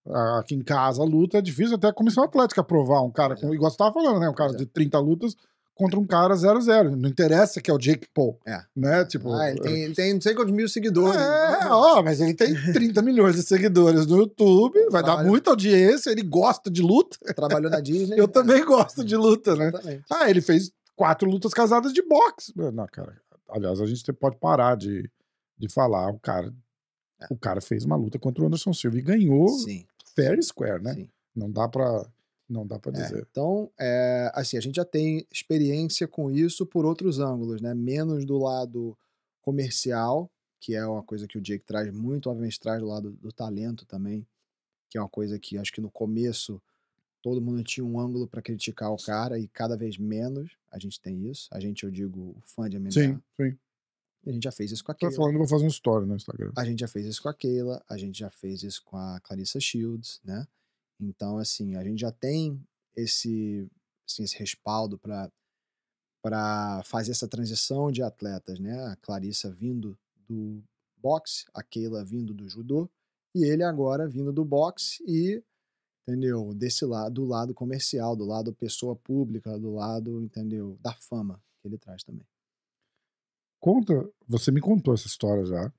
ah, aqui em casa a luta, é difícil até a comissão atlética aprovar um cara, com, igual você tava falando, né? Um cara é. de 30 lutas contra um cara 0-0. Não interessa que é o Jake Paul. É. Né? Tipo, Ah, ele tem, ele tem não sei quantos mil seguidores. é, ó, mas ele tem 30 milhões de seguidores no YouTube, vai dar Trabalha- muita audiência, ele gosta de luta. Trabalhou na Disney. Eu também gosto de luta, né? Exatamente. Ah, ele fez quatro lutas casadas de boxe. Não, cara. Aliás, a gente pode parar de, de falar. O cara, É. o cara fez uma luta contra o Anderson Silva e ganhou Sim, fair square, né? sim. Não dá pra, não dá pra É, dizer. então, é, assim, a gente já tem experiência com isso por outros ângulos, né? Menos do lado comercial, que é uma coisa que o Jake traz muito, obviamente traz do lado do talento também, que é uma coisa que acho que no começo todo mundo tinha um ângulo para criticar o cara e cada vez menos a gente tem isso. A gente, eu digo, o fã de MMA. Sim, sim. A gente já fez isso com a Keila. falando, vou fazer um story no Instagram. A gente já fez isso com a Keila, a gente já fez isso com a Clarissa Shields, né? Então, assim, a gente já tem esse, assim, esse respaldo para fazer essa transição de atletas, né? A Clarissa vindo do boxe, a Keila vindo do judô e ele agora vindo do boxe e entendeu? Desse lado, do lado comercial, do lado pessoa pública, do lado, entendeu? Da fama que ele traz também. Conta, você me contou essa história já.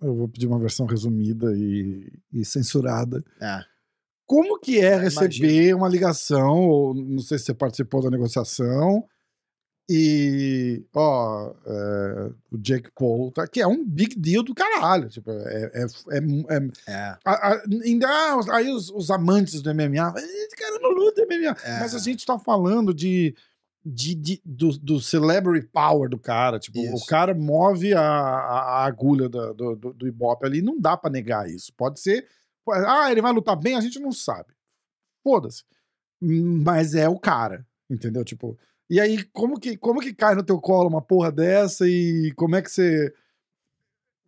Eu vou pedir uma versão resumida e, e censurada. É. Como que é receber uma ligação, ou não sei se você participou da negociação, e, ó, é, o Jake Paul, tá, que é um big deal do caralho. Tipo, é, é, é, é- É. a- a- ainda, ah, aí os, os amantes do MMA, esse cara não luta MMA. É. Mas a gente tá falando de, de, de- do, do celebrity power do cara. Tipo, o Isso. cara move a, a, agulha do, do, do Ibope ali, não dá pra negar isso. Pode ser, ah, ele vai lutar bem, a gente não sabe. Foda-se. Mas é o cara, entendeu? Tipo, e aí, como que, como que cai no teu colo uma porra dessa e como é que você.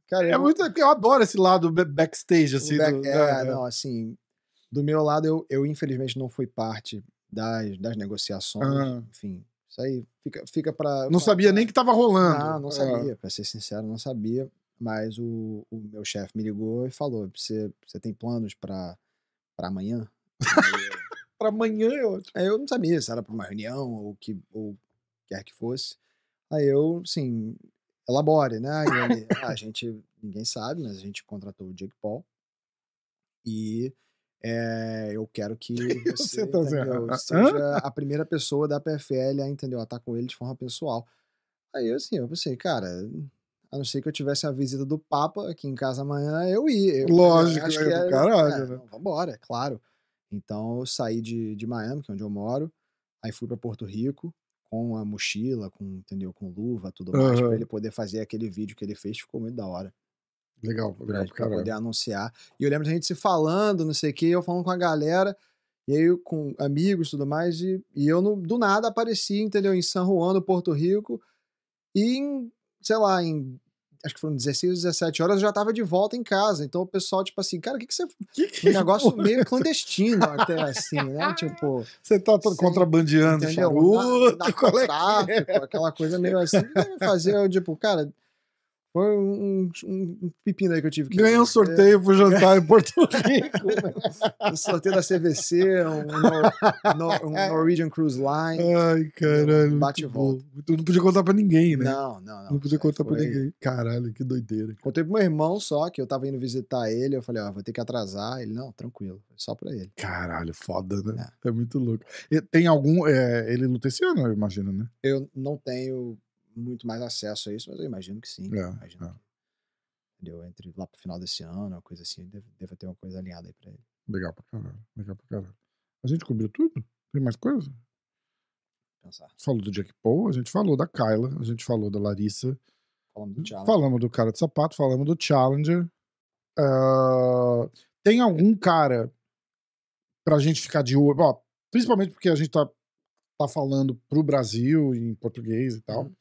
Cara, É eu- muito. Eu adoro esse lado ba- backstage, assim. back- do- é, é, não, assim, do meu lado, eu, eu infelizmente não fui parte das, das negociações. Ah. Enfim, isso aí fica, fica pra. Não sabia nem que tava rolando. Não, não É. sabia, pra ser sincero, não sabia. Mas o, o meu chefe me ligou e falou: você, tem planos pra amanhã? Pra amanhã é ótimo. Aí eu não sabia se era pra uma reunião ou que ou quer que fosse. Aí eu, assim, elabore, né? Ele, ah, a gente, ninguém sabe, mas a gente contratou o Jake Paul. E eh, eu quero que você, Você tá dizendo, entendeu, hã? seja a primeira pessoa da PFL a, entendeu, a estar com ele de forma pessoal. Aí eu, assim, eu pensei, cara, a não ser que eu tivesse a visita do Papa aqui em casa amanhã, eu ia. Eu, Lógico, acho é que era- caralho, é, né? vambora, é claro. Então eu saí de, de Miami, que é onde eu moro, aí fui para Porto Rico com a mochila, com, entendeu, com luva, tudo mais, Aham. para ele poder fazer aquele vídeo que ele fez, ficou muito da hora, Legal, pra, legal pra pra poder anunciar. E eu lembro da gente se falando, não sei o que, eu falando com a galera, e aí com amigos e tudo mais, e, e eu do nada apareci, entendeu, em San Juan, no Porto Rico, e em, sei lá, em acho que foram 16 17 horas, eu já tava de volta em casa. Então o pessoal, tipo assim, cara, o que, que você. Que que Um negócio porra? meio clandestino até, assim, né? Tipo, Você tá todo contrabandeando entendeu? charuto, Na- é que é? narcotráfico, aquela coisa meio assim. que deve fazer, eu, tipo, cara, Foi um, um, um pepino aí que eu tive que. Ganhei um sorteio pro jantar em Porto Rico. um sorteio da CVC, um, Nor- um Norwegian Cruise Line. Ai, caralho. Bate e muito volta. Tu não podia contar pra ninguém, né? Não, não, não. Não podia aí contar pra ninguém. Caralho, que doideira. Contei pro meu irmão só que eu tava indo visitar ele. Eu falei, ó, vou ter que atrasar. Ele, não, tranquilo, só pra ele. Caralho, foda, né? É, muito louco. E tem algum. é, ele luta esse ano, eu imagino, né? Eu não tenho muito mais acesso a isso, mas eu imagino que sim. É, imagino é. que, entendeu? Entre lá pro final desse ano, uma coisa assim, deve, deve ter uma coisa alinhada aí pra ele. Legal pra caralho. Legal pra caralho. A gente cobriu tudo? Tem mais coisa? Pensar. Falou do Jack Paul, a gente falou da Kyla, a gente falou da Larissa. Falando do Challenge. Falamos do cara de sapato, falamos do Challenger. Ah, tem algum cara pra gente ficar de olho? Ó, principalmente porque a gente tá, tá falando pro Brasil em português e tal. Uhum.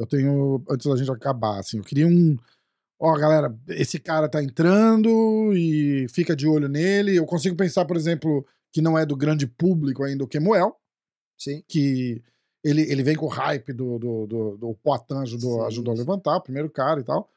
Eu tenho, antes da gente acabar, assim, eu queria um. Ó, galera, esse cara tá entrando e fica de olho nele. Eu consigo pensar, por exemplo, que não é do grande público ainda o Kemuel, Sim. que ele, ele vem com o hype do, do, do, do Poitin ajudou, Sim, ajudou a sim. levantar, o primeiro cara e tal.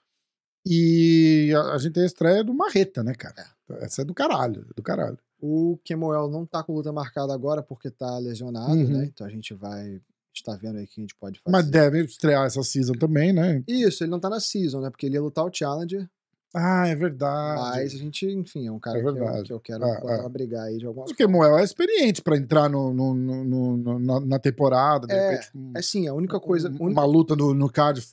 E a, a gente tem a estreia do Marreta, né, cara? Essa é do caralho, é do caralho. O Kemuel não tá com luta marcada agora porque tá lesionado, Uhum. né? Então a gente vai estar vendo aí que a gente pode fazer. Mas deve estrear essa season também, né? Isso, ele não tá na season, né? Porque ele ia lutar o Challenger, Ah, é verdade. mas a gente, enfim, é um cara É que, eu, que eu quero Ah, botar ah. aí de alguma o forma. Kemuel é experiente pra entrar no, no, no- no- na, na temporada, de É, repente. É sim, a única coisa. um- a única Uma luta no, no card.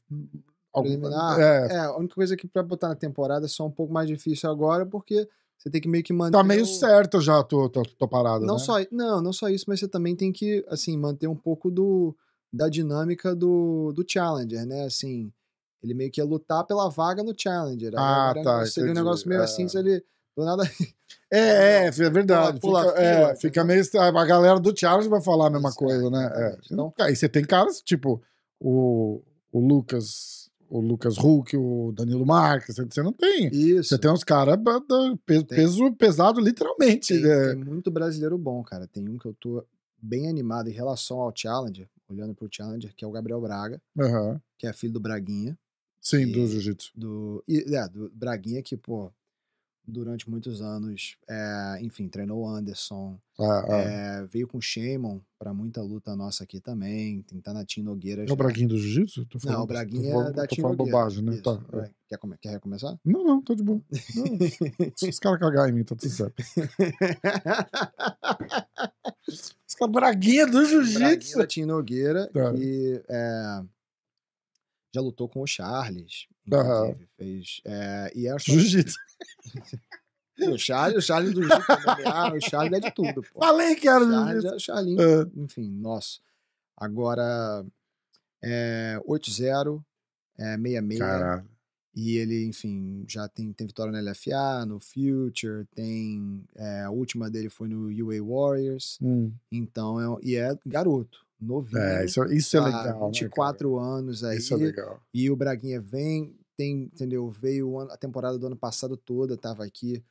preliminar. É, É, a única coisa que pra botar na temporada é só um pouco mais difícil agora, porque você tem que meio que manter. tá meio o- certo já a tua, tua, tua parada. Não né? só, não, não só isso, mas você também tem que, assim, manter um pouco do, da dinâmica do, do Challenger, né? Assim, ele meio que ia lutar pela vaga no Challenger. Ah, agora um tá, Seria um negócio meio É. assim, se ele do nada. É, é, é verdade. Pula- fica, pula é, fica meio. A galera do Charles vai falar a mesma Isso, coisa, né? É. Então- Aí você tem caras, tipo, o, o Lucas. O Lucas Huck, o Danilo Marques, você- não tem. Isso. Você tem uns caras peso, pesado, literalmente. Tem, né? tem muito brasileiro bom, cara. Tem um que eu tô bem animado em relação ao Challenger, olhando pro Challenger, que é o Gabriel Braga, Aham. que é filho do Braguinha. Sim, E- do jiu-jitsu. do, e, é, do Braguinha que, pô, durante muitos anos, é, enfim, treinou o Anderson, Ah, ah. é, veio com o Shimon pra muita luta nossa aqui também, tem Tim Nogueira É já. o Braguinho do jiu-jitsu? Tô Não, o Braguinha tô falando, é da tô Tim Nogueira. bobagem, né? Isso, Tá, é. Quer, come- quer recomeçar? Não, não, tá de boa. Se os caras cagarem em mim, tá tudo certo. Os caras Braguinha do jiu-jitsu. da Tim Nogueira, Tá. é, já lutou com o Charles, inclusive, fez, é, e é só- Jiu-jitsu. o Charles, o Charles do Jiu-Jitsu, MMA, o Charles é de tudo, pô. Falei que era Charles é o Charlinho, É. enfim, nosso. Agora, é, 8-0, é, 66. Caralho. E ele, enfim, já tem, tem vitória no LFA, no Future, tem. é, a última dele foi no UA Warriors. Hum. Então, é, e é garoto, novinho. É, isso, isso é tá, legal. né, 24 anos cara? aí. Isso é legal. E o Braguinha vem, tem, entendeu? Veio a temporada do ano passado toda, tava aqui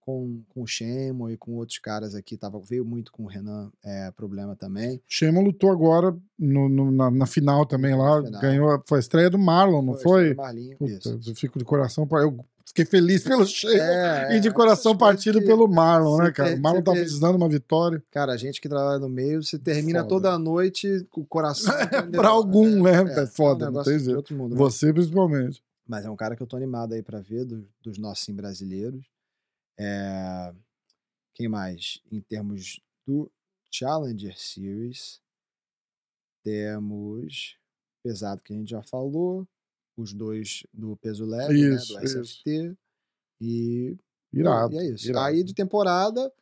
com, com o Shemo e com outros caras aqui, tava, veio muito com o Renan, é, problema também. Shema lutou agora no, no- na, na final também lá. final. Ganhou. Foi a estreia do Marlon, não foi? história do Marlinho, Puta, isso. eu fico de coração. Eu fiquei feliz pelo Shema. É, E de é, coração partido que- pelo Marlon, né, cara? O Marlon tá precisando de uma vitória. Cara, a gente que trabalha no meio, você termina Foda. toda a noite com o coração. Pra algum, né? É um foda, não negócio tem de jeito. mundo, né? Você, principalmente. Mas é um cara que eu tô animado aí pra ver, do- dos nossos sim, brasileiros. É, Quem mais? Em termos do Challenger Series, temos pesado que a gente já falou, os dois do peso leve, Isso, né, do SFT. E, Irado. e é isso. irado. Aí de temporada,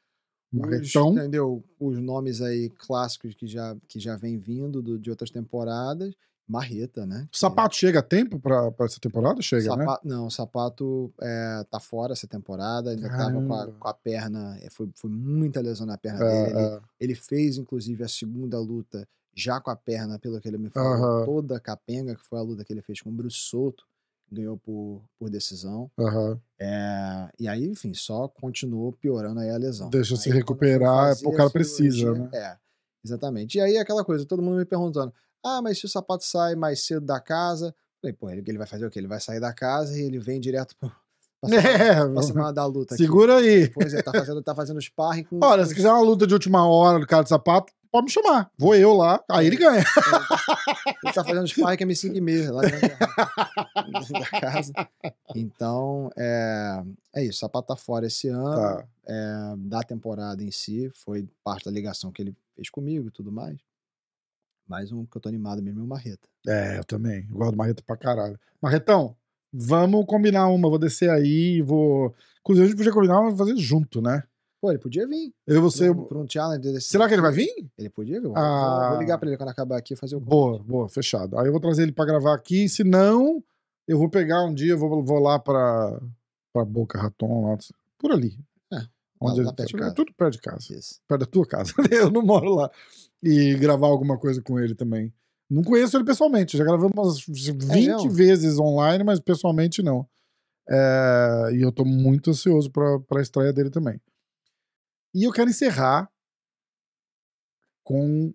os, Marretão. entendeu? Os nomes aí clássicos que já, que já vem vindo do- de outras temporadas. Marreta, né? O sapato chega a tempo pra, pra essa temporada? Chega, né? Sapa- Não, o sapato é, tá fora essa temporada, ainda tava com a, Caramba. com a perna, é, foi, foi muita lesão na perna É, dele. Ele, é. ele fez, inclusive, a segunda luta já com a perna, pelo que ele me falou, Aham. toda capenga, que foi a luta que ele fez com o Bruce Souto, ganhou por, por decisão. É, e aí, enfim, só continuou piorando aí a lesão. Deixa se Aí, foi recuperar, o cara precisa, cirurgia- né? É, exatamente. E aí aquela coisa, todo mundo me perguntando, ah, mas se o sapato sai mais cedo da casa, Falei, pô, ele, ele vai fazer o quê? Ele vai sair da casa e ele vem direto pro, pra, É, semana, pra semana da luta. aqui. segura aí. Pois é, tá fazendo, tá fazendo sparring com. Olha, com se quiser uma luta de última hora do cara de sapato, pode me chamar. Vou eu lá, aí ele ganha. Ele tá fazendo sparring com a M5 e lá dentro da, dentro da casa. Então, é, é isso. Sapato tá fora esse ano. Tá. é, da temporada em si. Foi parte da ligação que ele fez comigo e tudo mais. Mais um que eu tô animado mesmo é o Marreta. É, eu também. Eu gosto do Marreta pra caralho. Marretão, vamos combinar uma. Vou descer aí e vou. Inclusive, a gente podia combinar uma fazer junto, né? Pô, ele podia vir. Eu e você. Pra um- challenge desse. Será que ele vai vir? Ele podia vir. Vou- Ah. Vou ligar pra ele quando acabar aqui e fazer o Boa, boa, fechado. Aí eu vou trazer ele pra gravar aqui. Se não, eu vou pegar um dia, vou, vou lá pra, pra Boca Raton, lá, por ali. É, Onde lá ele- perto de é casa. tudo perto de casa. Isso. perto da tua casa. eu não moro lá. E gravar alguma coisa com ele também. Não conheço ele pessoalmente, já gravamos umas 20 mesmo? vezes online, mas pessoalmente não. É, e eu tô muito ansioso pra, pra estreia dele também. E eu quero encerrar com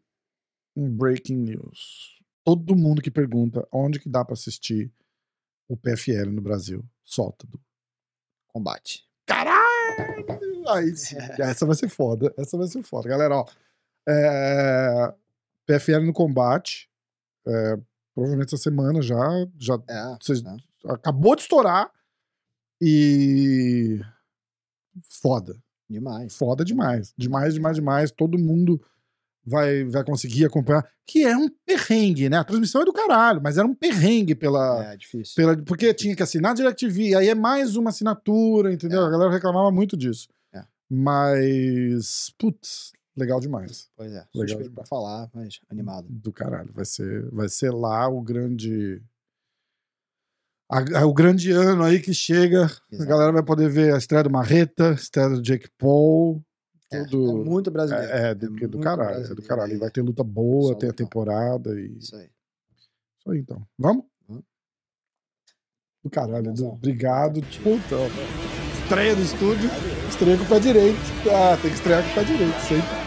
um breaking news. Todo mundo que pergunta onde que dá pra assistir o PFL no Brasil, solta. Du. Combate. Caralho! Aí sim. Essa vai ser foda. Essa vai ser foda. Galera, ó. é, PFL no combate. é, provavelmente essa semana já. já É. é. acabou de estourar. E. Foda. Demais. Foda demais. Demais, demais, demais. Todo mundo vai, vai conseguir acompanhar. Que é um perrengue, né? A transmissão é do caralho, mas era um perrengue pela. É difícil. Pela, porque tinha que assinar DirecTV, aí é mais uma assinatura, entendeu? É. A galera reclamava muito disso. É. Mas, putz, legal demais. Pois é. Legal Suspeito pra demais. falar, mas animado. Do caralho. Vai ser, vai ser lá o grande. a- a- o grande ano aí que chega. A Exato. galera vai poder ver a estreia do Marreta, a estreia do Jake Paul. É, Tudo. é muito brasileiro. É, é, do, que- do muito caralho. É do brasileiro caralho. E vai ter luta boa, Só tem a temporada e. Isso aí. Isso aí, então. Vamos? Do caralho. Obrigado. Puta, ó. estreia do estúdio, estreia com o pé direito. Ah, tem que estrear com o pé direito, sempre.